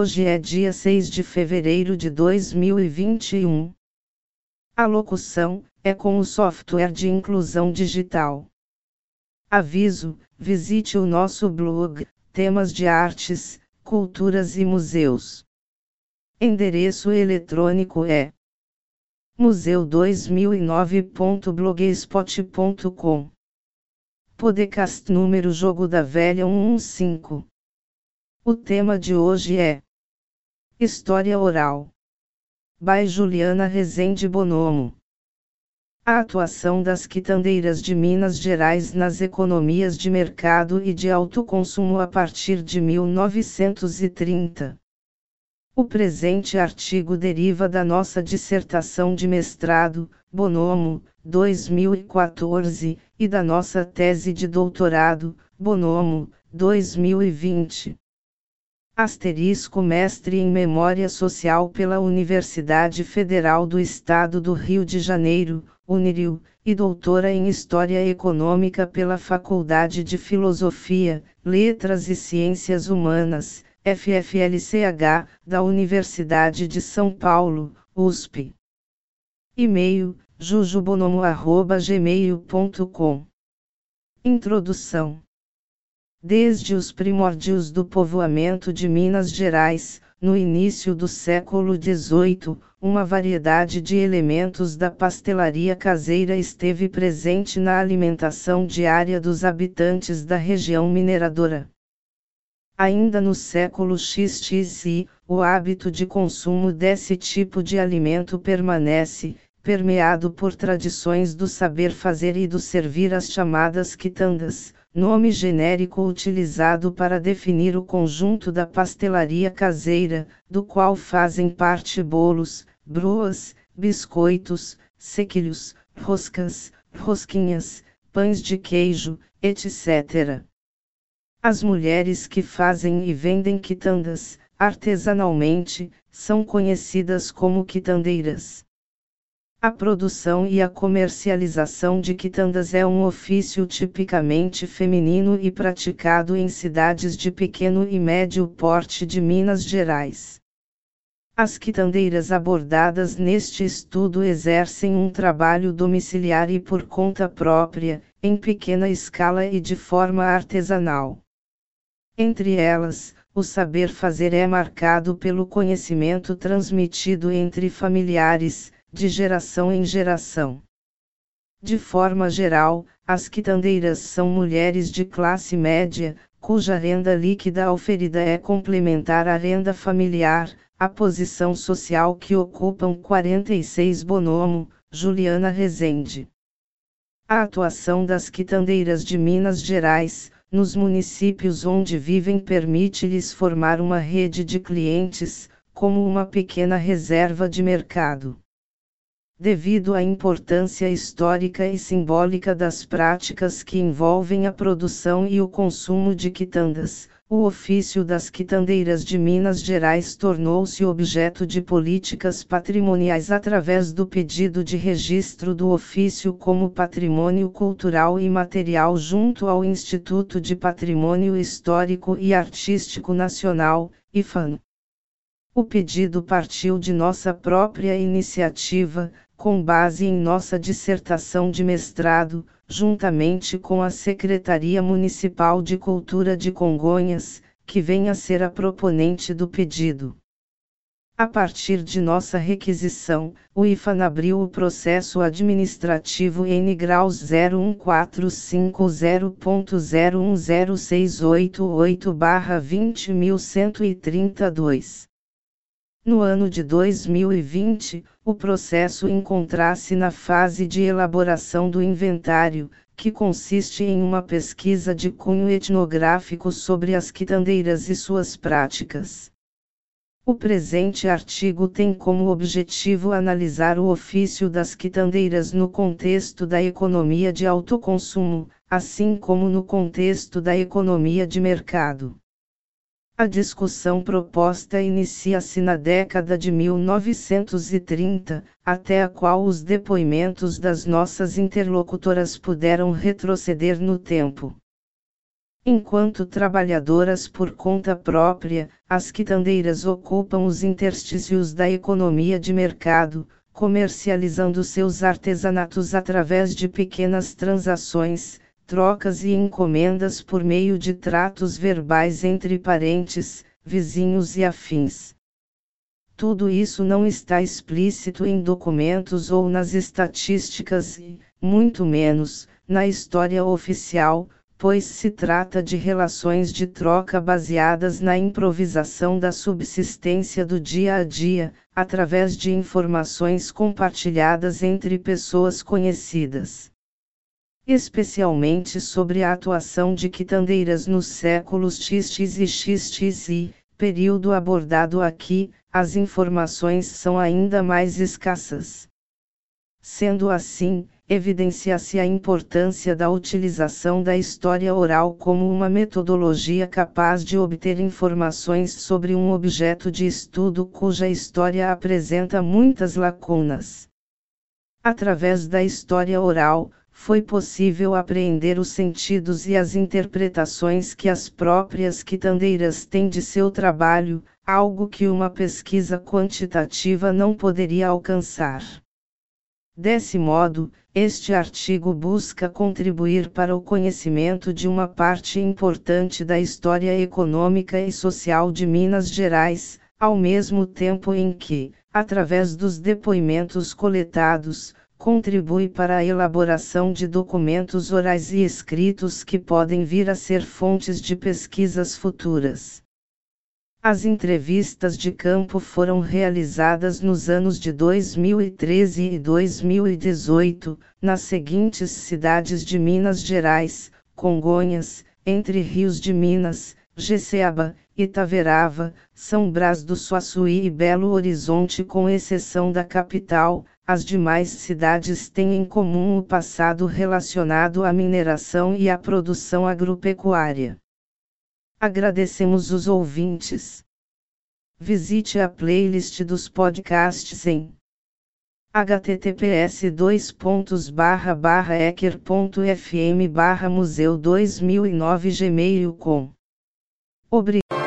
Hoje é dia 6 de fevereiro de 2021. A locução é com o software de inclusão digital. Aviso: visite o nosso blog, temas de artes, culturas e museus. Endereço eletrônico é museu2009.blogspot.com. Podcast número Jogo da Velha 115. O tema de hoje é História Oral. By Juliana Rezende Bonomo. A atuação das quitandeiras de Minas Gerais nas economias de mercado e de alto consumo a partir de 1930. O presente artigo deriva da nossa dissertação de mestrado, Bonomo, 2014, e da nossa tese de doutorado, Bonomo, 2020. Asterisco mestre em Memória Social pela Universidade Federal do Estado do Rio de Janeiro, Unirio, e doutora em História Econômica pela Faculdade de Filosofia, Letras e Ciências Humanas, FFLCH, da Universidade de São Paulo, USP. E-mail, jujubonomo.gmail.com Introdução Desde os primórdios do povoamento de Minas Gerais, no início do século XVIII, uma variedade de elementos da pastelaria caseira esteve presente na alimentação diária dos habitantes da região mineradora. Ainda no século XXI, o hábito de consumo desse tipo de alimento permanece, permeado por tradições do saber fazer e do servir as chamadas quitandas nome genérico utilizado para definir o conjunto da pastelaria caseira, do qual fazem parte bolos, bruas, biscoitos, sequilhos, roscas, rosquinhas, pães de queijo, etc. As mulheres que fazem e vendem quitandas, artesanalmente, são conhecidas como quitandeiras. A produção e a comercialização de quitandas é um ofício tipicamente feminino e praticado em cidades de pequeno e médio porte de Minas Gerais. As quitandeiras abordadas neste estudo exercem um trabalho domiciliar e por conta própria, em pequena escala e de forma artesanal. Entre elas, o saber fazer é marcado pelo conhecimento transmitido entre familiares, de geração em geração. De forma geral, as quitandeiras são mulheres de classe média, cuja renda líquida oferida é complementar à renda familiar, a posição social que ocupam 46 Bonomo, Juliana Rezende. A atuação das quitandeiras de Minas Gerais, nos municípios onde vivem permite-lhes formar uma rede de clientes, como uma pequena reserva de mercado devido à importância histórica e simbólica das práticas que envolvem a produção e o consumo de quitandas. O ofício das quitandeiras de Minas Gerais tornou-se objeto de políticas patrimoniais através do pedido de registro do ofício como patrimônio cultural e material junto ao Instituto de Patrimônio Histórico e Artístico Nacional, IFAN. O pedido partiu de nossa própria iniciativa, com base em nossa dissertação de mestrado, juntamente com a Secretaria Municipal de Cultura de Congonhas, que vem a ser a proponente do pedido. A partir de nossa requisição, o IFAN abriu o processo administrativo N graus 01450.0106888-20132. No ano de 2020, o processo encontra-se na fase de elaboração do inventário, que consiste em uma pesquisa de cunho etnográfico sobre as quitandeiras e suas práticas. O presente artigo tem como objetivo analisar o ofício das quitandeiras no contexto da economia de autoconsumo, assim como no contexto da economia de mercado. A discussão proposta inicia-se na década de 1930, até a qual os depoimentos das nossas interlocutoras puderam retroceder no tempo. Enquanto trabalhadoras por conta própria, as quitandeiras ocupam os interstícios da economia de mercado, comercializando seus artesanatos através de pequenas transações, trocas e encomendas por meio de tratos verbais entre parentes, vizinhos e afins. Tudo isso não está explícito em documentos ou nas estatísticas e, muito menos, na história oficial, pois se trata de relações de troca baseadas na improvisação da subsistência do dia a dia, através de informações compartilhadas entre pessoas conhecidas. Especialmente sobre a atuação de quitandeiras nos séculos XX e XXI, período abordado aqui, as informações são ainda mais escassas. Sendo assim, evidencia-se a importância da utilização da história oral como uma metodologia capaz de obter informações sobre um objeto de estudo cuja história apresenta muitas lacunas. Através da história oral, foi possível apreender os sentidos e as interpretações que as próprias quitandeiras têm de seu trabalho, algo que uma pesquisa quantitativa não poderia alcançar. Desse modo, este artigo busca contribuir para o conhecimento de uma parte importante da história econômica e social de Minas Gerais, ao mesmo tempo em que, através dos depoimentos coletados, contribui para a elaboração de documentos orais e escritos que podem vir a ser fontes de pesquisas futuras. As entrevistas de campo foram realizadas nos anos de 2013 e 2018, nas seguintes cidades de Minas Gerais: Congonhas, Entre Rios de Minas, Jeceaba, Itaverava, São Brás do Suaçuí e Belo Horizonte, com exceção da capital. As demais cidades têm em comum o passado relacionado à mineração e à produção agropecuária. Agradecemos os ouvintes. Visite a playlist dos podcasts em https ecker.fm museu 2009 gmail.com. Obrigado.